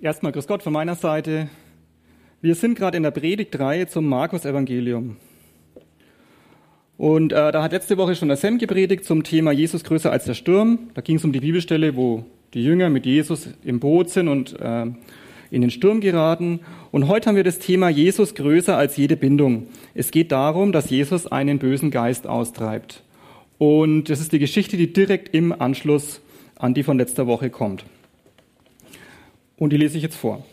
Erstmal Grüß Gott von meiner Seite. Wir sind gerade in der Predigtreihe zum Markus-Evangelium. Und äh, da hat letzte Woche schon der Sam gepredigt zum Thema Jesus größer als der Sturm. Da ging es um die Bibelstelle, wo die Jünger mit Jesus im Boot sind und äh, in den Sturm geraten. Und heute haben wir das Thema Jesus größer als jede Bindung. Es geht darum, dass Jesus einen bösen Geist austreibt. Und das ist die Geschichte, die direkt im Anschluss an die von letzter Woche kommt. Und die lese ich jetzt vor.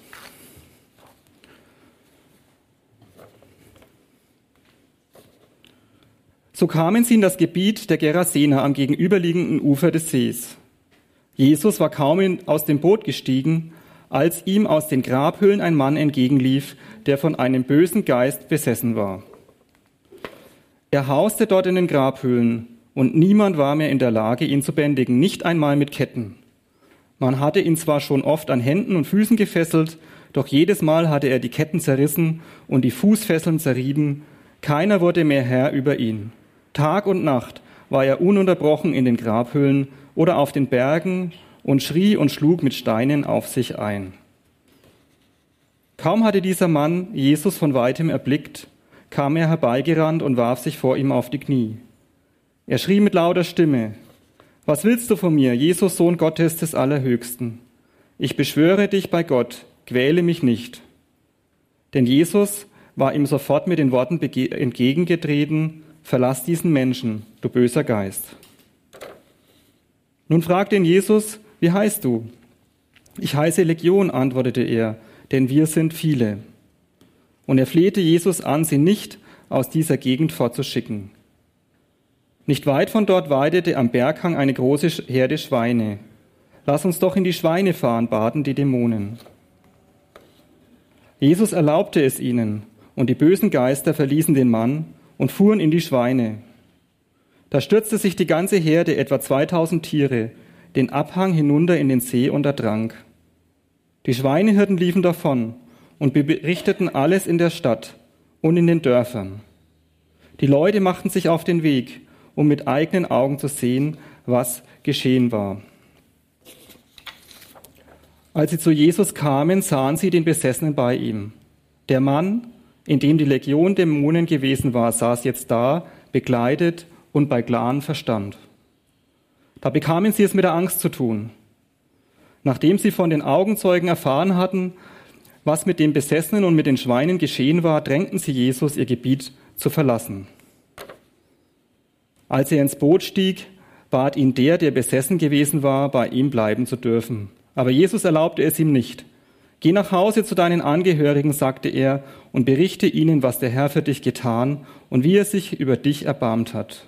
So kamen sie in das Gebiet der Gerasener am gegenüberliegenden Ufer des Sees. Jesus war kaum aus dem Boot gestiegen, als ihm aus den Grabhöhlen ein Mann entgegenlief, der von einem bösen Geist besessen war. Er hauste dort in den Grabhöhlen, und niemand war mehr in der Lage, ihn zu bändigen, nicht einmal mit Ketten. Man hatte ihn zwar schon oft an Händen und Füßen gefesselt, doch jedes Mal hatte er die Ketten zerrissen und die Fußfesseln zerrieben. Keiner wurde mehr Herr über ihn. Tag und Nacht war er ununterbrochen in den Grabhöhlen oder auf den Bergen und schrie und schlug mit Steinen auf sich ein. Kaum hatte dieser Mann Jesus von weitem erblickt, kam er herbeigerannt und warf sich vor ihm auf die Knie. Er schrie mit lauter Stimme, was willst du von mir, Jesus, Sohn Gottes des Allerhöchsten? Ich beschwöre dich bei Gott, quäle mich nicht. Denn Jesus war ihm sofort mit den Worten entgegengetreten, verlass diesen Menschen, du böser Geist. Nun fragte ihn Jesus, wie heißt du? Ich heiße Legion, antwortete er, denn wir sind viele. Und er flehte Jesus an, sie nicht aus dieser Gegend fortzuschicken. Nicht weit von dort weidete am Berghang eine große Herde Schweine. Lass uns doch in die Schweine fahren, baten die Dämonen. Jesus erlaubte es ihnen, und die bösen Geister verließen den Mann und fuhren in die Schweine. Da stürzte sich die ganze Herde, etwa 2000 Tiere, den Abhang hinunter in den See und ertrank. Die Schweinehirten liefen davon und berichteten alles in der Stadt und in den Dörfern. Die Leute machten sich auf den Weg um mit eigenen Augen zu sehen, was geschehen war. Als sie zu Jesus kamen, sahen sie den Besessenen bei ihm. Der Mann, in dem die Legion Dämonen gewesen war, saß jetzt da, bekleidet und bei klarem Verstand. Da bekamen sie es mit der Angst zu tun. Nachdem sie von den Augenzeugen erfahren hatten, was mit dem Besessenen und mit den Schweinen geschehen war, drängten sie Jesus, ihr Gebiet zu verlassen. Als er ins Boot stieg, bat ihn der, der besessen gewesen war, bei ihm bleiben zu dürfen. Aber Jesus erlaubte es ihm nicht. Geh nach Hause zu deinen Angehörigen, sagte er, und berichte ihnen, was der Herr für dich getan und wie er sich über dich erbarmt hat.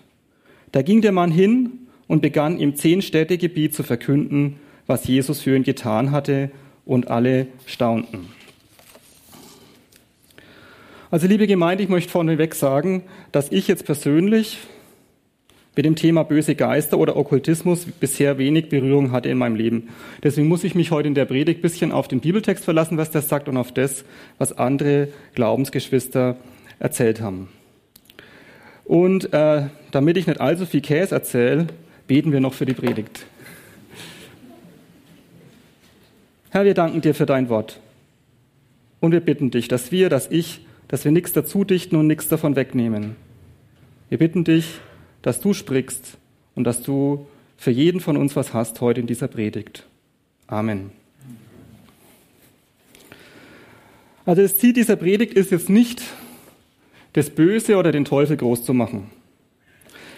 Da ging der Mann hin und begann im Zehn-Städte-Gebiet zu verkünden, was Jesus für ihn getan hatte, und alle staunten. Also liebe Gemeinde, ich möchte vorneweg sagen, dass ich jetzt persönlich mit dem Thema böse Geister oder Okkultismus bisher wenig Berührung hatte in meinem Leben. Deswegen muss ich mich heute in der Predigt bisschen auf den Bibeltext verlassen, was der sagt, und auf das, was andere Glaubensgeschwister erzählt haben. Und äh, damit ich nicht allzu viel Käse erzähle, beten wir noch für die Predigt. Herr, wir danken dir für dein Wort. Und wir bitten dich, dass wir, dass ich, dass wir nichts dazu dichten und nichts davon wegnehmen. Wir bitten dich, dass du sprichst und dass du für jeden von uns was hast heute in dieser Predigt. Amen. Also das Ziel dieser Predigt ist jetzt nicht, das Böse oder den Teufel groß zu machen.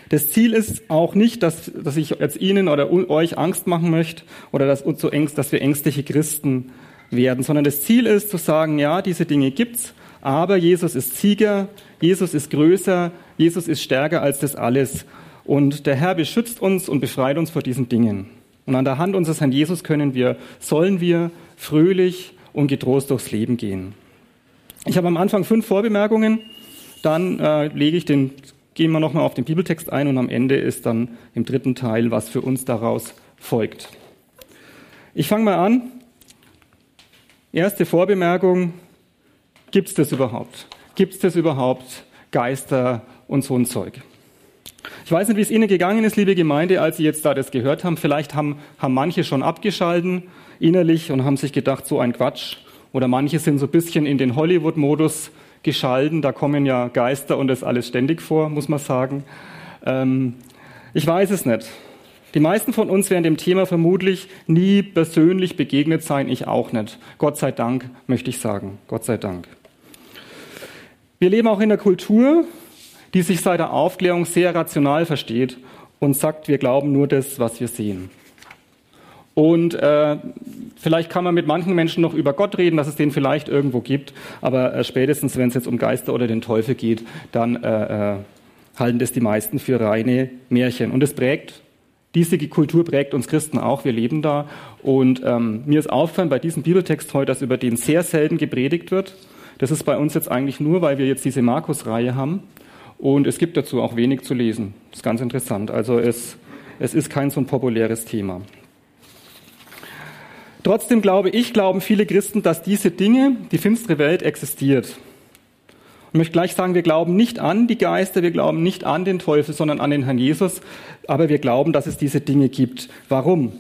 Das Ziel ist auch nicht, dass, dass ich jetzt Ihnen oder euch Angst machen möchte oder dass, uns so ängst, dass wir ängstliche Christen werden, sondern das Ziel ist zu sagen, ja, diese Dinge gibt's, aber Jesus ist Sieger, Jesus ist größer, Jesus ist stärker als das alles. Und der Herr beschützt uns und befreit uns vor diesen Dingen. Und an der Hand unseres Herrn Jesus können wir, sollen wir fröhlich und getrost durchs Leben gehen. Ich habe am Anfang fünf Vorbemerkungen, dann äh, lege ich den, gehen wir nochmal auf den Bibeltext ein und am Ende ist dann im dritten Teil, was für uns daraus folgt. Ich fange mal an. Erste Vorbemerkung, gibt es das überhaupt? Gibt es das überhaupt, Geister und so ein Zeug? Ich weiß nicht, wie es Ihnen gegangen ist, liebe Gemeinde, als Sie jetzt da das gehört haben. Vielleicht haben, haben manche schon abgeschalten innerlich und haben sich gedacht, so ein Quatsch. Oder manche sind so ein bisschen in den Hollywood-Modus geschalten. Da kommen ja Geister und das alles ständig vor, muss man sagen. Ähm, ich weiß es nicht. Die meisten von uns werden dem Thema vermutlich nie persönlich begegnet sein, ich auch nicht. Gott sei Dank, möchte ich sagen. Gott sei Dank. Wir leben auch in einer Kultur, die sich seit der Aufklärung sehr rational versteht und sagt, wir glauben nur das, was wir sehen. Und äh, vielleicht kann man mit manchen Menschen noch über Gott reden, dass es den vielleicht irgendwo gibt, aber äh, spätestens, wenn es jetzt um Geister oder den Teufel geht, dann äh, äh halten das die meisten für reine Märchen. Und es prägt, diese Kultur prägt uns Christen auch, wir leben da. Und ähm, mir ist aufgefallen bei diesem Bibeltext heute, dass über den sehr selten gepredigt wird. Das ist bei uns jetzt eigentlich nur, weil wir jetzt diese Markus-Reihe haben. Und es gibt dazu auch wenig zu lesen. Das ist ganz interessant. Also es, es ist kein so ein populäres Thema. Trotzdem glaube ich, glauben viele Christen, dass diese Dinge, die finstere Welt existiert. Ich möchte gleich sagen, wir glauben nicht an die Geister, wir glauben nicht an den Teufel, sondern an den Herrn Jesus, aber wir glauben, dass es diese Dinge gibt. Warum?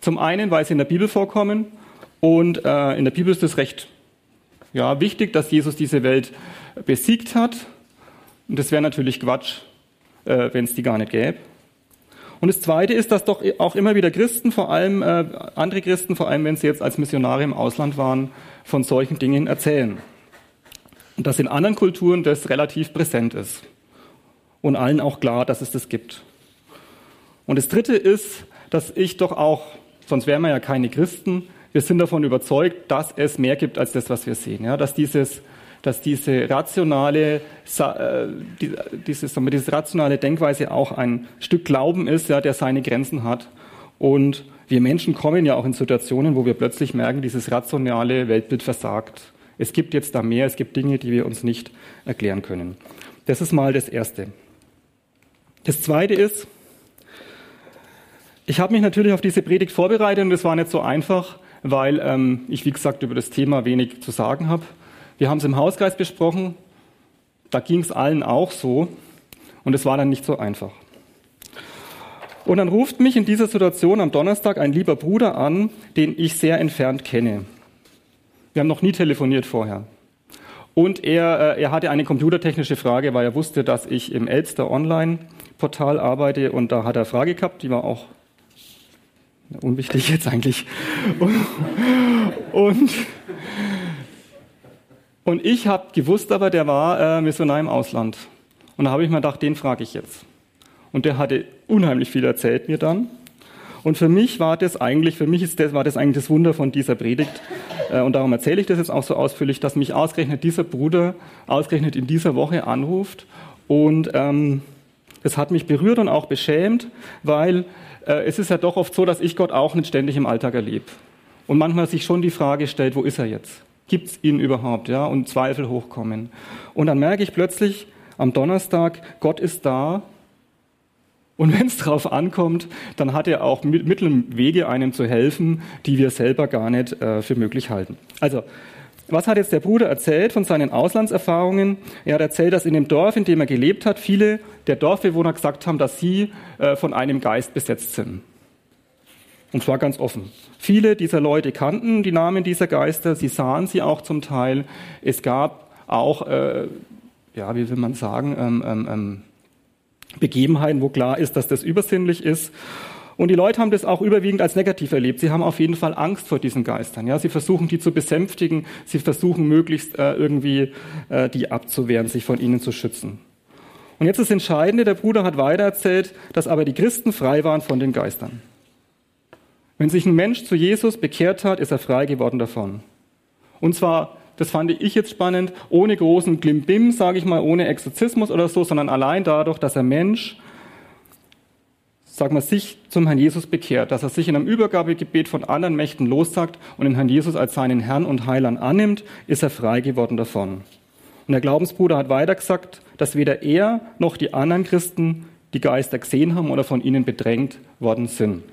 Zum einen, weil sie in der Bibel vorkommen und äh, in der Bibel ist es recht ja, wichtig, dass Jesus diese Welt besiegt hat und das wäre natürlich Quatsch, äh, wenn es die gar nicht gäbe. Und das Zweite ist, dass doch auch immer wieder Christen, vor allem äh, andere Christen, vor allem wenn sie jetzt als Missionare im Ausland waren, von solchen Dingen erzählen. Und dass in anderen Kulturen das relativ präsent ist. Und allen auch klar, dass es das gibt. Und das Dritte ist, dass ich doch auch, sonst wären wir ja keine Christen, wir sind davon überzeugt, dass es mehr gibt als das, was wir sehen. Ja, dass dieses dass diese rationale, äh, diese, diese rationale Denkweise auch ein Stück Glauben ist, ja, der seine Grenzen hat. Und wir Menschen kommen ja auch in Situationen, wo wir plötzlich merken, dieses rationale Weltbild versagt. Es gibt jetzt da mehr, es gibt Dinge, die wir uns nicht erklären können. Das ist mal das Erste. Das Zweite ist, ich habe mich natürlich auf diese Predigt vorbereitet und es war nicht so einfach, weil ähm, ich, wie gesagt, über das Thema wenig zu sagen habe. Wir haben es im Hauskreis besprochen, da ging es allen auch so und es war dann nicht so einfach. Und dann ruft mich in dieser Situation am Donnerstag ein lieber Bruder an, den ich sehr entfernt kenne. Wir haben noch nie telefoniert vorher. Und er, äh, er hatte eine computertechnische Frage, weil er wusste, dass ich im Elster Online-Portal arbeite und da hat er eine Frage gehabt, die war auch unwichtig jetzt eigentlich. Und, und und ich habe gewusst, aber der war äh, Missionar im Ausland. Und da habe ich mir gedacht, den frage ich jetzt. Und der hatte unheimlich viel erzählt mir dann. Und für mich war das eigentlich, für mich ist das, war das eigentlich das Wunder von dieser Predigt. Äh, und darum erzähle ich das jetzt auch so ausführlich, dass mich ausgerechnet dieser Bruder ausgerechnet in dieser Woche anruft. Und ähm, hat mich berührt und auch beschämt, weil es ist ja doch oft so, dass ich Gott auch nicht ständig im Alltag erlebe. Und manchmal sich schon die Frage stellt, wo ist er jetzt? Gibt es ihn überhaupt? Ja, und Zweifel hochkommen. Und dann merke ich plötzlich am Donnerstag, Gott ist da. Und wenn es darauf ankommt, dann hat er auch Mittel und Wege, einem zu helfen, die wir selber gar nicht äh, für möglich halten. Also, was hat jetzt der Bruder erzählt von seinen Auslandserfahrungen? Er hat erzählt, dass in dem Dorf, in dem er gelebt hat, viele der Dorfbewohner gesagt haben, dass sie äh, von einem Geist besetzt sind. Und zwar ganz offen. Viele dieser Leute kannten die Namen dieser Geister, sie sahen sie auch zum Teil. Es gab auch, äh, ja, wie will man sagen, ähm, ähm, ähm, Begebenheiten, wo klar ist, dass das übersinnlich ist. Und die Leute haben das auch überwiegend als negativ erlebt. Sie haben auf jeden Fall Angst vor diesen Geistern. Ja, sie versuchen, die zu besänftigen. Sie versuchen, möglichst äh, irgendwie äh, die abzuwehren, sich von ihnen zu schützen. Und jetzt das Entscheidende, der Bruder hat weitererzählt, dass aber die Christen frei waren von den Geistern. Wenn sich ein Mensch zu Jesus bekehrt hat, ist er frei geworden davon. Und zwar, das fand ich jetzt spannend, ohne großen Glimbim, sage ich mal, ohne Exorzismus oder so, sondern allein dadurch, dass er Mensch sag mal, sich zum Herrn Jesus bekehrt, dass er sich in einem Übergabegebet von anderen Mächten lossagt und den Herrn Jesus als seinen Herrn und Heiland annimmt, ist er frei geworden davon. Und der Glaubensbruder hat weiter gesagt, dass weder er noch die anderen Christen die Geister gesehen haben oder von ihnen bedrängt worden sind.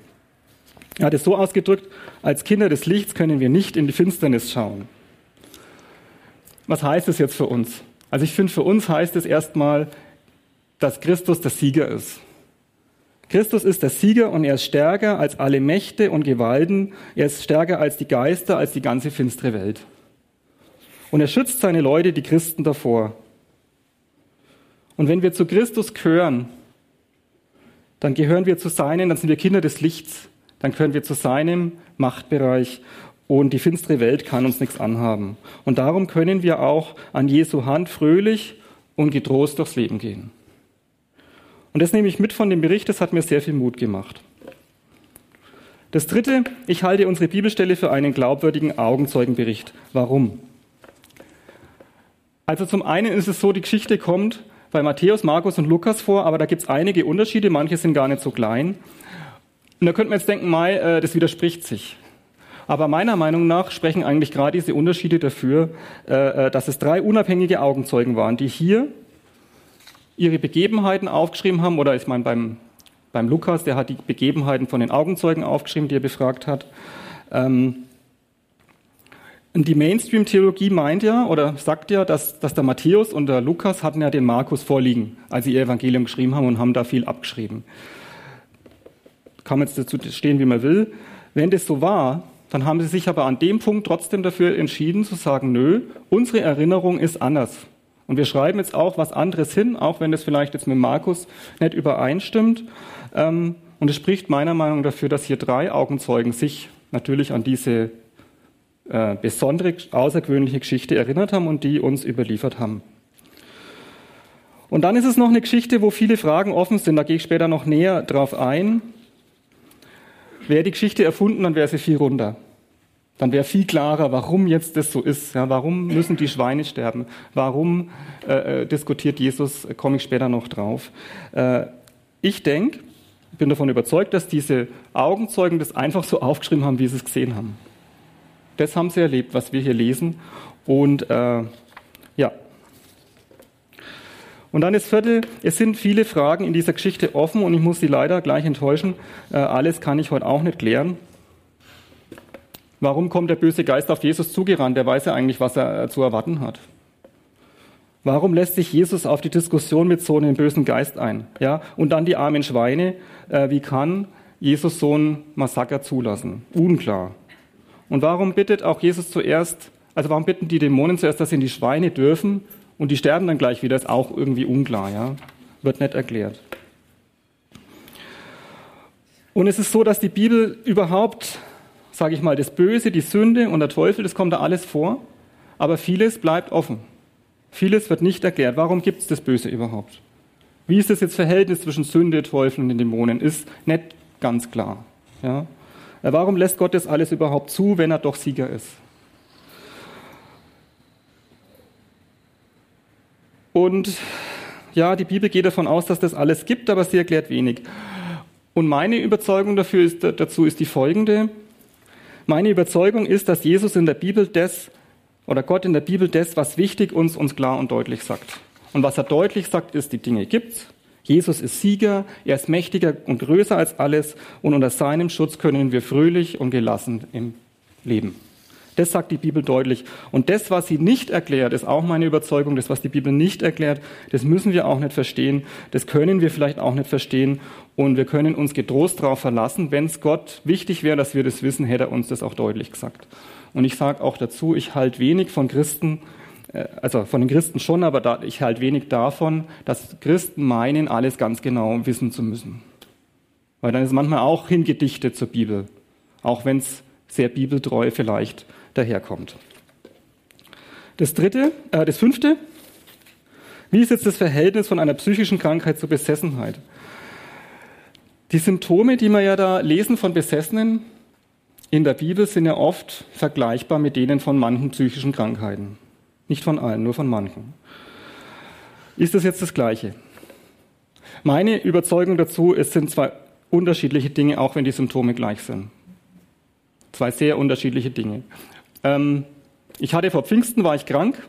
Er hat es so ausgedrückt, als Kinder des Lichts können wir nicht in die Finsternis schauen. Was heißt es jetzt für uns? Also ich finde, für uns heißt es erstmal, dass Christus der Sieger ist. Christus ist der Sieger und er ist stärker als alle Mächte und Gewalten. Er ist stärker als die Geister, als die ganze finstere Welt. Und er schützt seine Leute, die Christen, davor. Und wenn wir zu Christus gehören, dann gehören wir zu seinen, dann sind wir Kinder des Lichts, dann gehören wir zu seinem Machtbereich und die finstere Welt kann uns nichts anhaben. Und darum können wir auch an Jesu Hand fröhlich und getrost durchs Leben gehen. Und das nehme ich mit von dem Bericht, das hat mir sehr viel Mut gemacht. Das dritte, ich halte unsere Bibelstelle für einen glaubwürdigen Augenzeugenbericht. Warum? Also zum einen ist es so, die Geschichte kommt bei Matthäus, Markus und Lukas vor, aber da gibt es einige Unterschiede, manche sind gar nicht so klein. Und da könnte man jetzt denken, Mai, äh, das widerspricht sich. Aber meiner Meinung nach sprechen eigentlich gerade diese Unterschiede dafür, äh, äh, dass es drei unabhängige Augenzeugen waren, die hier ihre Begebenheiten aufgeschrieben haben, oder ich meine beim, beim Lukas, der hat die Begebenheiten von den Augenzeugen aufgeschrieben, die er befragt hat. Ähm, die Mainstream-Theologie meint ja oder sagt ja, dass, dass der Matthäus und der Lukas hatten ja den Markus vorliegen, als sie ihr Evangelium geschrieben haben und haben da viel abgeschrieben. Kann man jetzt dazu stehen, wie man will. Wenn das so war, dann haben sie sich aber an dem Punkt trotzdem dafür entschieden zu sagen, nö, unsere Erinnerung ist anders. Und wir schreiben jetzt auch was anderes hin, auch wenn das vielleicht jetzt mit Markus nicht übereinstimmt. Ähm, und es spricht meiner Meinung nach dafür, dass hier drei Augenzeugen sich natürlich an diese äh, besondere, außergewöhnliche Geschichte erinnert haben und die uns überliefert haben. Und dann ist es noch eine Geschichte, wo viele Fragen offen sind. Da gehe ich später noch näher drauf ein. Wäre die Geschichte erfunden, dann wäre sie viel runter dann wäre viel klarer, warum jetzt das so ist. Ja, warum müssen die Schweine sterben? Warum äh, äh diskutiert Jesus? Komme ich später noch drauf. Äh, ich denke, bin davon überzeugt, dass diese Augenzeugen das einfach so aufgeschrieben haben, wie sie es gesehen haben. Das haben sie erlebt, was wir hier lesen. Und äh, ja. Und dann das vierte, es sind viele Fragen in dieser Geschichte offen und ich muss Sie leider gleich enttäuschen. Äh, alles kann ich heute auch nicht klären. Warum kommt der böse Geist auf Jesus zugerannt? Der weiß ja eigentlich, was er äh, zu erwarten hat. Warum lässt sich Jesus auf die Diskussion mit so einem bösen Geist ein? Ja, und dann die armen Schweine. Äh, wie kann Jesus so ein Massaker zulassen? Unklar. Und warum bittet auch Jesus zuerst, also warum bitten die Dämonen zuerst, dass sie in die Schweine dürfen und die sterben dann gleich wieder? Ist auch irgendwie unklar, ja? Wird nicht erklärt. Und es ist so, dass die Bibel überhaupt sage ich mal, das Böse, die Sünde und der Teufel, das kommt da alles vor, aber vieles bleibt offen. Vieles wird nicht erklärt. Warum gibt es das Böse überhaupt? Wie ist das jetzt Verhältnis zwischen Sünde, Teufel und den Dämonen? Ist nicht ganz klar. Ja? Warum lässt Gott das alles überhaupt zu, wenn er doch Sieger ist? Und ja, die Bibel geht davon aus, dass das alles gibt, aber sie erklärt wenig. Und meine Überzeugung dafür ist, dazu ist die folgende. Meine Überzeugung ist, dass Jesus in der Bibel das oder Gott in der Bibel das, was wichtig uns, uns klar und deutlich sagt. Und was er deutlich sagt, ist, die Dinge gibt's. Jesus ist Sieger, er ist mächtiger und größer als alles und unter seinem Schutz können wir fröhlich und gelassen im Leben. Das sagt die Bibel deutlich. Und das, was sie nicht erklärt, ist auch meine Überzeugung. Das, was die Bibel nicht erklärt, das müssen wir auch nicht verstehen. Das können wir vielleicht auch nicht verstehen. Und wir können uns getrost darauf verlassen. Wenn es Gott wichtig wäre, dass wir das wissen, hätte er uns das auch deutlich gesagt. Und ich sage auch dazu, ich halte wenig von Christen, äh, also von den Christen schon, aber da, ich halte wenig davon, dass Christen meinen, alles ganz genau wissen zu müssen. Weil dann ist manchmal auch hingedichtet zur Bibel. Auch wenn es sehr bibeltreu vielleicht daherkommt. Das dritte, äh, das fünfte, wie ist jetzt das Verhältnis von einer psychischen Krankheit zur Besessenheit? Die Symptome, die wir ja da lesen von Besessenen in der Bibel, sind ja oft vergleichbar mit denen von manchen psychischen Krankheiten. Nicht von allen, nur von manchen. Ist das jetzt das Gleiche? Meine Überzeugung dazu, es sind zwei unterschiedliche Dinge, auch wenn die Symptome gleich sind. Zwei sehr unterschiedliche Dinge. Ähm, ich hatte vor Pfingsten, war ich krank.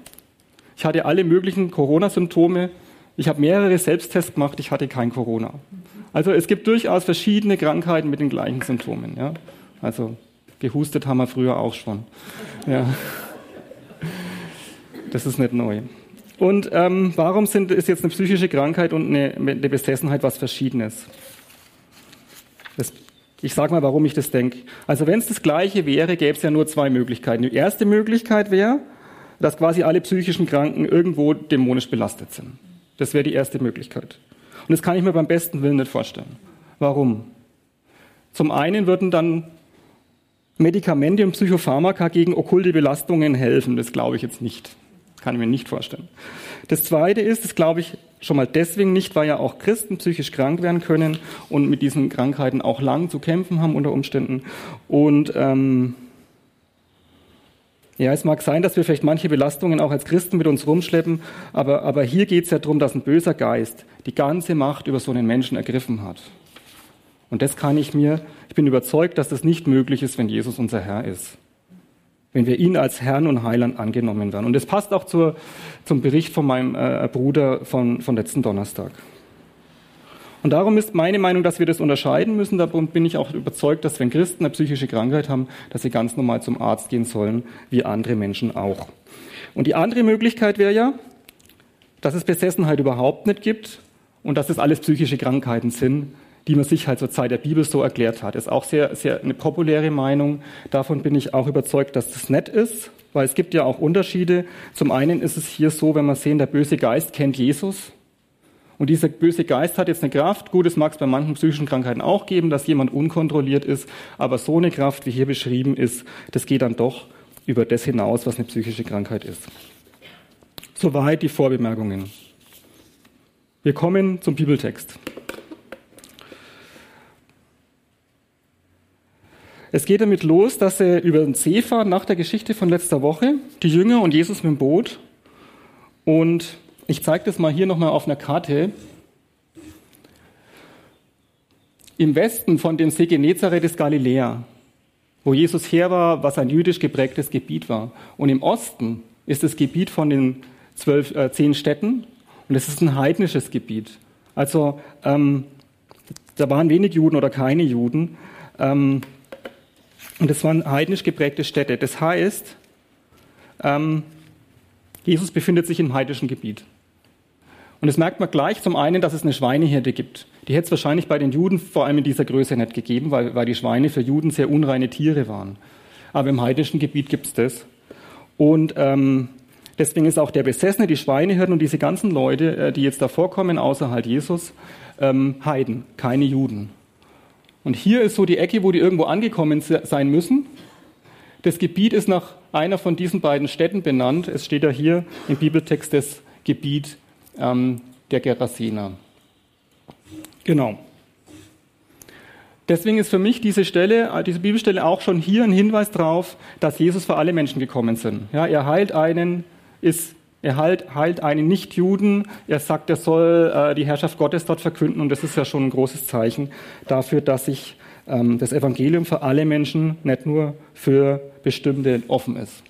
Ich hatte alle möglichen Corona-Symptome. Ich habe mehrere Selbsttests gemacht, ich hatte kein Corona. Also es gibt durchaus verschiedene Krankheiten mit den gleichen Symptomen. Ja? Also gehustet haben wir früher auch schon. Ja. Das ist nicht neu. Und ähm, warum sind, ist jetzt eine psychische Krankheit und eine, eine Besessenheit was Verschiedenes? Das, ich sage mal, warum ich das denke. Also wenn es das Gleiche wäre, gäbe es ja nur zwei Möglichkeiten. Die erste Möglichkeit wäre, dass quasi alle psychischen Kranken irgendwo dämonisch belastet sind. Das wäre die erste Möglichkeit. Und das kann ich mir beim besten Willen nicht vorstellen. Warum? Zum einen würden dann Medikamente und Psychopharmaka gegen okkulte Belastungen helfen. Das glaube ich jetzt nicht. Kann ich mir nicht vorstellen. Das Zweite ist, das glaube ich schon mal deswegen nicht, weil ja auch Christen psychisch krank werden können und mit diesen Krankheiten auch lang zu kämpfen haben unter Umständen. Und ähm, ja, es mag sein, dass wir vielleicht manche Belastungen auch als Christen mit uns rumschleppen, aber, aber hier geht es ja darum, dass ein böser Geist die ganze Macht über so einen Menschen ergriffen hat. Und das kann ich mir, ich bin überzeugt, dass das nicht möglich ist, wenn Jesus unser Herr ist wenn wir ihn als Herrn und Heiland angenommen werden. Und das passt auch zur, zum Bericht von meinem äh, Bruder von, von letzten Donnerstag. Und darum ist meine Meinung, dass wir das unterscheiden müssen. Darum bin ich auch überzeugt, dass wenn Christen eine psychische Krankheit haben, dass sie ganz normal zum Arzt gehen sollen, wie andere Menschen auch. Und die andere Möglichkeit wäre ja, dass es Besessenheit überhaupt nicht gibt und dass es alles psychische Krankheiten sind, die man sich halt zur Zeit der Bibel so erklärt hat. Ist auch sehr, sehr eine populäre Meinung. Davon bin ich auch überzeugt, dass das nett ist, weil es gibt ja auch Unterschiede. Zum einen ist es hier so, wenn wir sehen, der böse Geist kennt Jesus. Und dieser böse Geist hat jetzt eine Kraft. Gut, es mag es bei manchen psychischen Krankheiten auch geben, dass jemand unkontrolliert ist. Aber so eine Kraft, wie hier beschrieben ist, das geht dann doch über das hinaus, was eine psychische Krankheit ist. Soweit die Vorbemerkungen. Wir kommen zum Bibeltext. Es geht damit los, dass sie über den See fahren nach der Geschichte von letzter Woche, die Jünger und Jesus mit dem Boot. Und ich zeige das mal hier nochmal auf einer Karte. Im Westen von dem See Genezareth ist Galiläa, wo Jesus her war, was ein jüdisch geprägtes Gebiet war. Und im Osten ist das Gebiet von den zwölf, äh, zehn Städten und es ist ein heidnisches Gebiet. Also ähm, da waren wenig Juden oder keine Juden. Ähm, und das waren heidnisch geprägte Städte. Das heißt, ähm, Jesus befindet sich im heidnischen Gebiet. Und das merkt man gleich zum einen, dass es eine Schweineherde gibt. Die hätte es wahrscheinlich bei den Juden vor allem in dieser Größe nicht gegeben, weil, weil die Schweine für Juden sehr unreine Tiere waren. Aber im heidnischen Gebiet gibt es das. Und ähm, deswegen ist auch der Besessene, die Schweinehirten und diese ganzen Leute, äh, die jetzt da vorkommen, außer halt Jesus, ähm, Heiden, keine Juden. Und hier ist so die Ecke, wo die irgendwo angekommen sein müssen. Das Gebiet ist nach einer von diesen beiden Städten benannt. Es steht ja hier im Bibeltext das Gebiet ähm, der Gerasener. Genau. Deswegen ist für mich diese Stelle, äh, diese Bibelstelle auch schon hier ein Hinweis darauf, dass Jesus für alle Menschen gekommen sind. Ja, er heilt einen, ist er heilt, heilt einen Nichtjuden. Er sagt, er soll äh, die Herrschaft Gottes dort verkünden. Und das ist ja schon ein großes Zeichen dafür, dass sich ähm, das Evangelium für alle Menschen, nicht nur für bestimmte offen ist.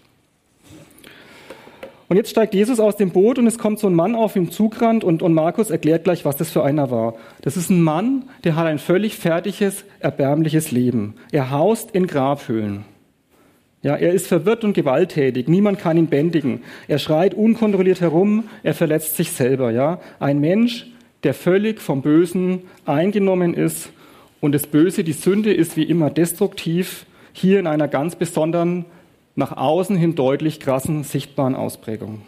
Und jetzt steigt Jesus aus dem Boot und es kommt so ein Mann auf ihm zugerannt und, und Markus erklärt gleich, was das für einer war. Das ist ein Mann, der hat ein völlig fertiges, erbärmliches Leben. Er haust in Grabhöhlen. Ja, er ist verwirrt und gewalttätig. Niemand kann ihn bändigen. Er schreit unkontrolliert herum. Er verletzt sich selber. Ja, ein Mensch, der völlig vom Bösen eingenommen ist. Und das Böse, die Sünde, ist wie immer destruktiv. Hier in einer ganz besonderen, nach außen hin deutlich krassen, sichtbaren Ausprägung.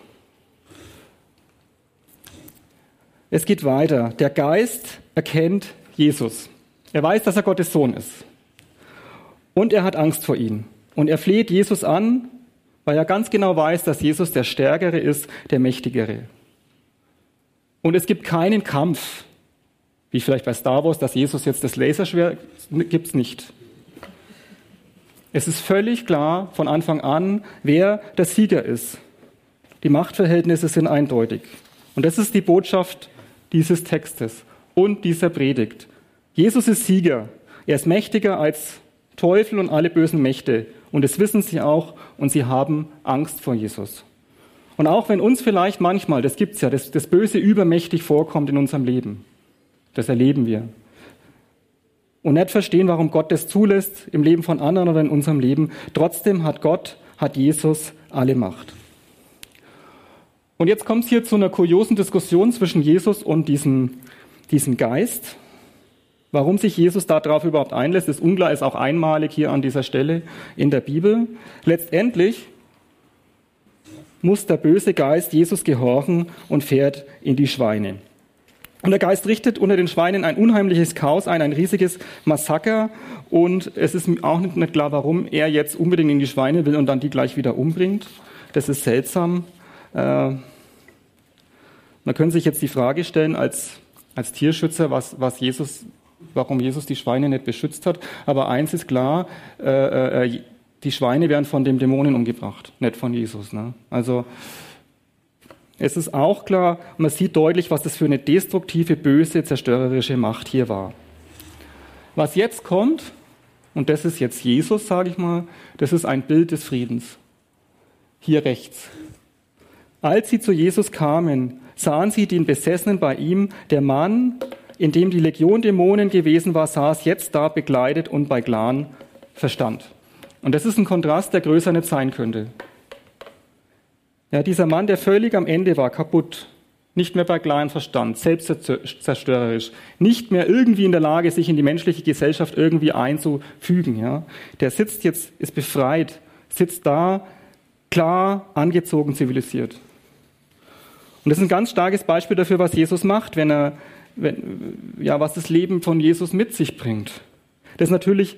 Es geht weiter. Der Geist erkennt Jesus. Er weiß, dass er Gottes Sohn ist. Und er hat Angst vor ihm. Und er fleht Jesus an, weil er ganz genau weiß, dass Jesus der Stärkere ist, der Mächtigere. Und es gibt keinen Kampf, wie vielleicht bei Star Wars, dass Jesus jetzt das Laserschwert gibt's nicht. Es ist völlig klar von Anfang an, wer der Sieger ist. Die Machtverhältnisse sind eindeutig. Und das ist die Botschaft dieses Textes und dieser Predigt. Jesus ist Sieger. Er ist mächtiger als Teufel und alle bösen Mächte. Und das wissen sie auch und sie haben Angst vor Jesus. Und auch wenn uns vielleicht manchmal, das gibt's ja, das, das Böse übermächtig vorkommt in unserem Leben, das erleben wir. Und nicht verstehen, warum Gott das zulässt im Leben von anderen oder in unserem Leben. Trotzdem hat Gott, hat Jesus alle Macht. Und jetzt kommt es hier zu einer kuriosen Diskussion zwischen Jesus und diesem, diesem Geist. Warum sich Jesus darauf überhaupt einlässt, ist unklar, ist auch einmalig hier an dieser Stelle in der Bibel. Letztendlich muss der böse Geist Jesus gehorchen und fährt in die Schweine. Und der Geist richtet unter den Schweinen ein unheimliches Chaos ein, ein riesiges Massaker. Und es ist auch nicht klar, warum er jetzt unbedingt in die Schweine will und dann die gleich wieder umbringt. Das ist seltsam. Äh, man könnte sich jetzt die Frage stellen, als, als Tierschützer, was, was Jesus, warum Jesus die Schweine nicht beschützt hat. Aber eins ist klar, äh, äh, die Schweine werden von dem Dämonen umgebracht, nicht von Jesus. Ne? Also es ist auch klar, man sieht deutlich, was das für eine destruktive, böse, zerstörerische Macht hier war. Was jetzt kommt, und das ist jetzt Jesus, sage ich mal, das ist ein Bild des Friedens. Hier rechts. Als sie zu Jesus kamen, sahen sie den Besessenen bei ihm. Der Mann, in dem die Legion Dämonen gewesen war, saß jetzt da bekleidet und bei klaren Verstand. Und das ist ein Kontrast, der größer nicht sein könnte. Ja, dieser Mann, der völlig am Ende war, kaputt, nicht mehr bei klarem Verstand, selbstzerstörerisch, nicht mehr irgendwie in der Lage, sich in die menschliche Gesellschaft irgendwie einzufügen. Ja. Der sitzt jetzt, ist befreit, sitzt da, klar, angezogen, zivilisiert. Und das ist ein ganz starkes Beispiel dafür, was Jesus macht, wenn er, wenn, ja, was das Leben von Jesus mit sich bringt. Das ist natürlich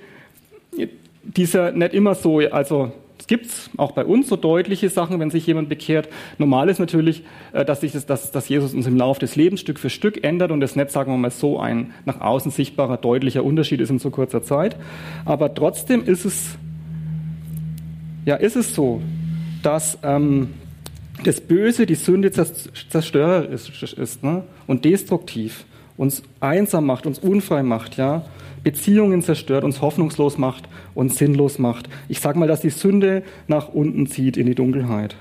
dieser nicht immer so, also es gibt auch bei uns so deutliche Sachen, wenn sich jemand bekehrt. Normal ist natürlich, äh, dass, sich das, dass, dass Jesus uns im Laufe des Lebens Stück für Stück ändert und das nicht, sagen wir mal, so ein nach außen sichtbarer, deutlicher Unterschied ist in so kurzer Zeit. Aber trotzdem ist es, ja, ist es so, dass ähm, das Böse, die Sünde zerstörerisch ist, ist ne? und destruktiv, uns einsam macht, uns unfrei macht, ja, Beziehungen zerstört, uns hoffnungslos macht und sinnlos macht. Ich sage mal, dass die Sünde nach unten zieht in die Dunkelheit.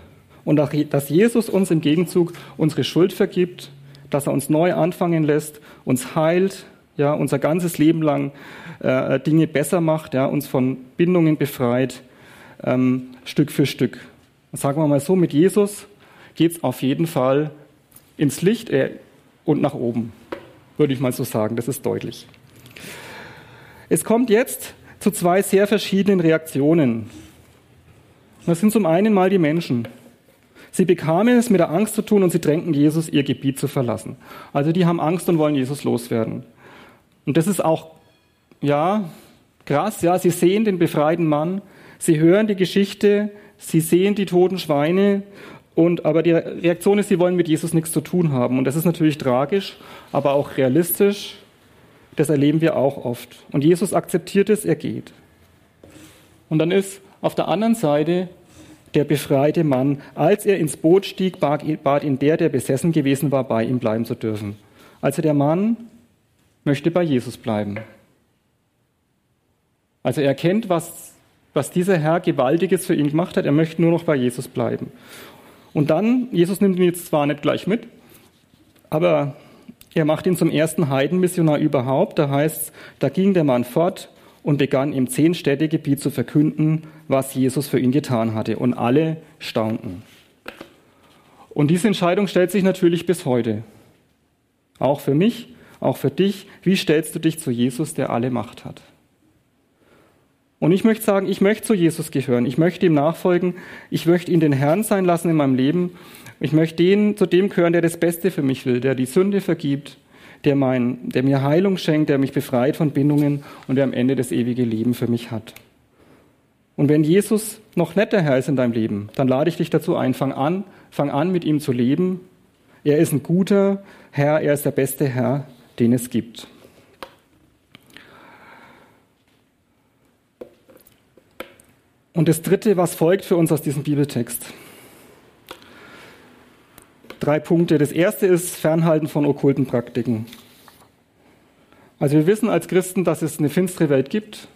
Und dass Jesus uns im Gegenzug unsere Schuld vergibt, dass er uns neu anfangen lässt, uns heilt, ja, unser ganzes Leben lang äh, Dinge besser macht, ja, uns von Bindungen befreit, ähm, Stück für Stück. Sagen wir mal so, mit Jesus geht es auf jeden Fall ins Licht äh, und nach oben, würde ich mal so sagen. Das ist deutlich. Es kommt jetzt zu zwei sehr verschiedenen Reaktionen. Das sind zum einen mal die Menschen. Sie bekamen es mit der Angst zu tun und sie drängten Jesus, ihr Gebiet zu verlassen. Also die haben Angst und wollen Jesus loswerden. Und das ist auch, ja, krass, ja, sie sehen den befreiten Mann, sie hören die Geschichte, sie sehen die toten Schweine und, aber die Reaktion ist, sie wollen mit Jesus nichts zu tun haben. Und das ist natürlich tragisch, aber auch realistisch. Das erleben wir auch oft. Und Jesus akzeptiert es, er geht. Und dann ist auf der anderen Seite der befreite Mann, als er ins Boot stieg, bat ihn der, der besessen gewesen war, bei ihm bleiben zu dürfen. Also der Mann möchte bei Jesus bleiben. Also er erkennt, was, was dieser Herr Gewaltiges für ihn gemacht hat. Er möchte nur noch bei Jesus bleiben. Und dann, Jesus nimmt ihn jetzt zwar nicht gleich mit, aber er macht ihn zum ersten Heidenmissionar überhaupt. Da heißt da ging der Mann fort und begann im Zehn-Städte-Gebiet zu verkünden, was Jesus für ihn getan hatte. Und alle staunten. Und diese Entscheidung stellt sich natürlich bis heute. Auch für mich, auch für dich. Wie stellst du dich zu Jesus, der alle Macht hat? Und ich möchte sagen, ich möchte zu Jesus gehören. Ich möchte ihm nachfolgen. Ich möchte ihn den Herrn sein lassen in meinem Leben. Ich möchte den, zu dem gehören, der das Beste für mich will, der die Sünde vergibt, der, mein, der mir Heilung schenkt, der mich befreit von Bindungen und der am Ende das ewige Leben für mich hat. Und wenn Jesus noch nicht der Herr ist in deinem Leben, dann lade ich dich dazu ein, fang an, fang an mit ihm zu leben. Er ist ein guter Herr, er ist der beste Herr, den es gibt. Und das Dritte, was folgt für uns aus diesem Bibeltext drei Punkte. Das erste ist Fernhalten von okkulten Praktiken. Also wir wissen als Christen, dass es eine finstere Welt gibt.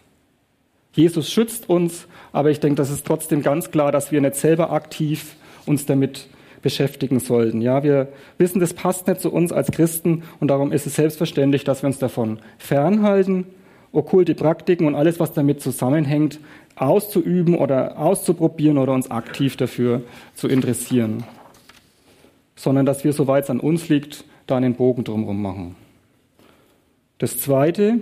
Jesus schützt uns, aber ich denke, das ist trotzdem ganz klar, dass wir nicht selber aktiv uns damit beschäftigen sollten. Ja, wir wissen, das passt nicht zu uns als Christen und darum ist es selbstverständlich, dass wir uns davon fernhalten, okkulte Praktiken und alles, was damit zusammenhängt, auszuüben oder auszuprobieren oder uns aktiv dafür zu interessieren. Sondern dass wir, soweit es an uns liegt, da einen Bogen drumherum machen. Das Zweite,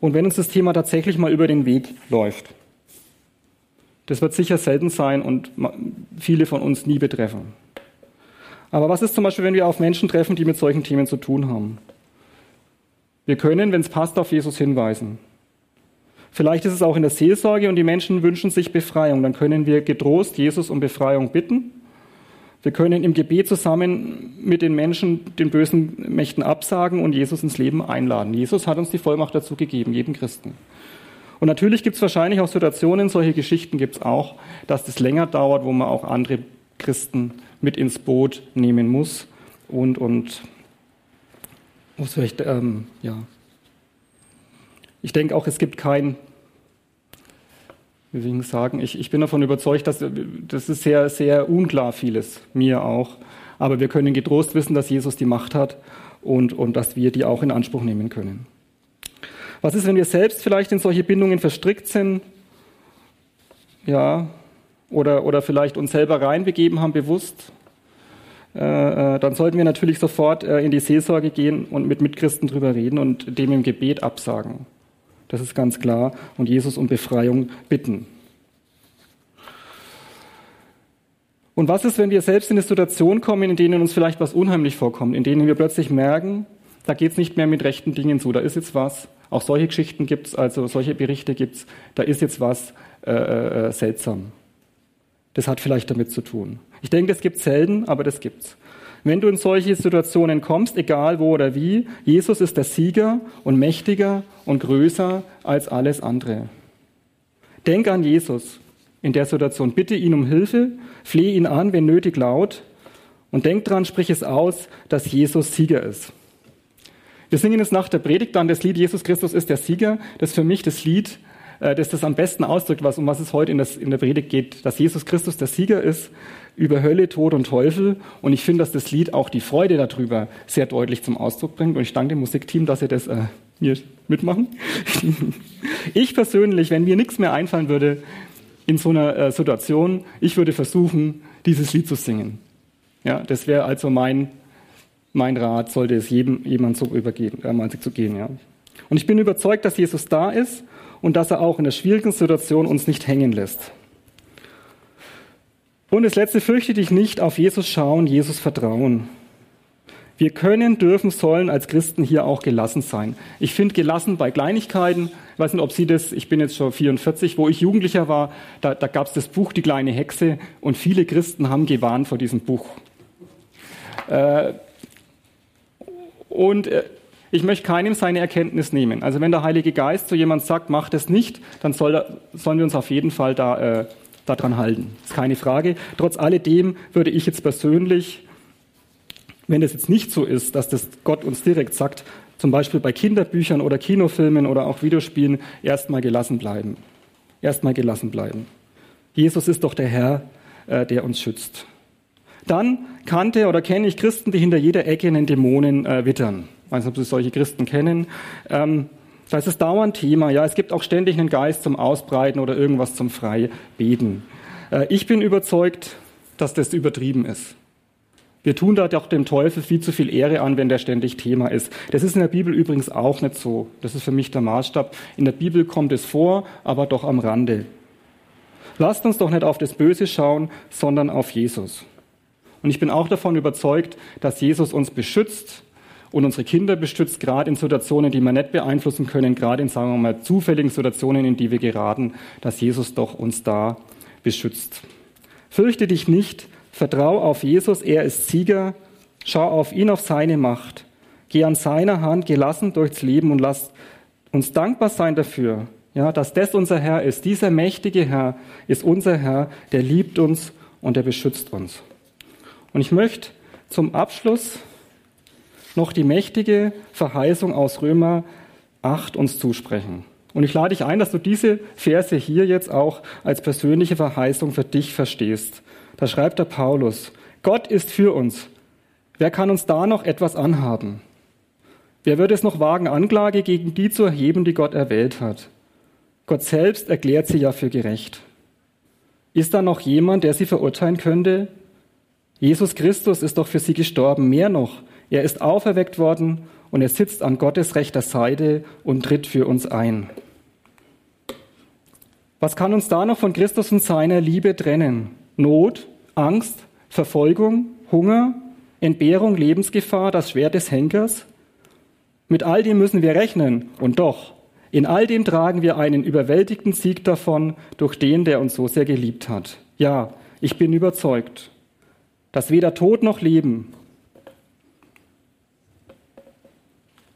und wenn uns das Thema tatsächlich mal über den Weg läuft, das wird sicher selten sein und viele von uns nie betreffen. Aber was ist zum Beispiel, wenn wir auf Menschen treffen, die mit solchen Themen zu tun haben? Wir können, wenn es passt, auf Jesus hinweisen. Vielleicht ist es auch in der Seelsorge und die Menschen wünschen sich Befreiung. Dann können wir getrost Jesus um Befreiung bitten. Wir können im Gebet zusammen mit den Menschen den bösen Mächten absagen und Jesus ins Leben einladen. Jesus hat uns die Vollmacht dazu gegeben, jedem Christen. Und natürlich gibt es wahrscheinlich auch Situationen, solche Geschichten gibt es auch, dass das länger dauert, wo man auch andere Christen mit ins Boot nehmen muss und, und muss vielleicht, ähm, ja. Ich denke auch, es gibt kein, wie will ich sagen, ich, ich bin davon überzeugt, dass das ist sehr, sehr unklar vieles, mir auch. Aber wir können getrost wissen, dass Jesus die Macht hat und, und dass wir die auch in Anspruch nehmen können. Was ist, wenn wir selbst vielleicht in solche Bindungen verstrickt sind? Ja, oder, oder vielleicht uns selber reinbegeben haben, bewusst? Äh, äh, dann sollten wir natürlich sofort äh, in die Seelsorge gehen und mit Mitchristen drüber reden und dem im Gebet absagen. Das ist ganz klar. Und Jesus um Befreiung bitten. Und was ist, wenn wir selbst in eine Situation kommen, in denen uns vielleicht was unheimlich vorkommt, in denen wir plötzlich merken, da geht es nicht mehr mit rechten Dingen zu, da ist jetzt was, auch solche Geschichten gibt es, also solche Berichte gibt es, da ist jetzt was äh, äh, seltsam. Das hat vielleicht damit zu tun. Ich denke, das gibt es selten, aber das gibt's. Wenn du in solche Situationen kommst, egal wo oder wie, Jesus ist der Sieger und mächtiger und größer als alles andere. Denk an Jesus in der Situation. Bitte ihn um Hilfe, flehe ihn an, wenn nötig laut. Und denk dran, sprich es aus, dass Jesus Sieger ist. Wir singen jetzt nach der Predigt dann das Lied Jesus Christus ist der Sieger. Das ist für mich das Lied, äh, das das am besten ausdrückt, was, um was es heute in, das, in der Predigt geht, dass Jesus Christus der Sieger ist über Hölle, Tod und Teufel. Und ich finde, dass das Lied auch die Freude darüber sehr deutlich zum Ausdruck bringt. Und ich danke dem Musikteam, dass sie das äh, mir mitmachen. ich persönlich, wenn mir nichts mehr einfallen würde in so einer äh, Situation, ich würde versuchen, dieses Lied zu singen. Ja, das wäre also mein mein Rat sollte es jedem, jemand so übergehen, äh, zu gehen. Ja. Und ich bin überzeugt, dass Jesus da ist und dass er auch in der schwierigen Situation uns nicht hängen lässt. Und das letzte, fürchte dich nicht auf Jesus schauen, Jesus vertrauen. Wir können, dürfen, sollen als Christen hier auch gelassen sein. Ich finde gelassen bei Kleinigkeiten, ich weiß nicht, ob Sie das, ich bin jetzt schon 44, wo ich Jugendlicher war, da, da gab es das Buch Die kleine Hexe und viele Christen haben gewarnt vor diesem Buch. Äh, und äh, ich möchte keinem seine Erkenntnis nehmen. Also wenn der Heilige Geist zu jemand sagt, mach das nicht, dann soll, sollen wir uns auf jeden Fall da, äh, daran halten. Das ist keine Frage. Trotz alledem würde ich jetzt persönlich, wenn es jetzt nicht so ist, dass das Gott uns direkt sagt, zum Beispiel bei Kinderbüchern oder Kinofilmen oder auch Videospielen, erstmal gelassen bleiben. Erstmal gelassen bleiben. Jesus ist doch der Herr, äh, der uns schützt. Dann kannte oder kenne ich Christen, die hinter jeder Ecke einen Dämonen äh, wittern. Ich weiß nicht, ob Sie solche Christen kennen. Ähm, da ist dauernd Thema. Ja, es gibt auch ständig einen Geist zum Ausbreiten oder irgendwas zum Freibeten. Äh, ich bin überzeugt, dass das übertrieben ist. Wir tun da doch dem Teufel viel zu viel Ehre an, wenn der ständig Thema ist. Das ist in der Bibel übrigens auch nicht so. Das ist für mich der Maßstab. In der Bibel kommt es vor, aber doch am Rande. Lasst uns doch nicht auf das Böse schauen, sondern auf Jesus. Und ich bin auch davon überzeugt, dass Jesus uns beschützt und unsere Kinder beschützt, gerade in Situationen, die wir nicht beeinflussen können, gerade in, sagen wir mal, zufälligen Situationen, in die wir geraten, dass Jesus doch uns da beschützt. Fürchte dich nicht, vertrau auf Jesus, er ist Sieger, schau auf ihn, auf seine Macht. Geh an seiner Hand gelassen durchs Leben und lass uns dankbar sein dafür, ja, dass das unser Herr ist. Dieser mächtige Herr ist unser Herr, der liebt uns und der beschützt uns. Und ich möchte zum Abschluss noch die mächtige Verheißung aus Römer 8 uns zusprechen. Und ich lade dich ein, dass du diese Verse hier jetzt auch als persönliche Verheißung für dich verstehst. Da schreibt der Paulus, Gott ist für uns. Wer kann uns da noch etwas anhaben? Wer wird es noch wagen, Anklage gegen die zu erheben, die Gott erwählt hat? Gott selbst erklärt sie ja für gerecht. Ist da noch jemand, der sie verurteilen könnte? Jesus Christus ist doch für sie gestorben. Mehr noch, er ist auferweckt worden und er sitzt an Gottes rechter Seite und tritt für uns ein. Was kann uns da noch von Christus und seiner Liebe trennen? Not, Angst, Verfolgung, Hunger, Entbehrung, Lebensgefahr, das Schwert des Henkers? Mit all dem müssen wir rechnen. Und doch, in all dem tragen wir einen überwältigten Sieg davon durch den, der uns so sehr geliebt hat. Ja, ich bin überzeugt, dass weder Tod noch Leben,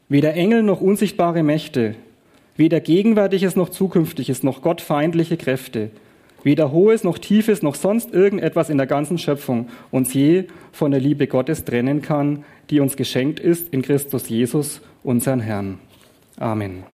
weder Engel noch unsichtbare Mächte, weder Gegenwärtiges noch Zukünftiges noch gottfeindliche Kräfte, weder Hohes noch Tiefes noch sonst irgendetwas in der ganzen Schöpfung uns je von der Liebe Gottes trennen kann, die uns geschenkt ist in Christus Jesus, unseren Herrn. Amen.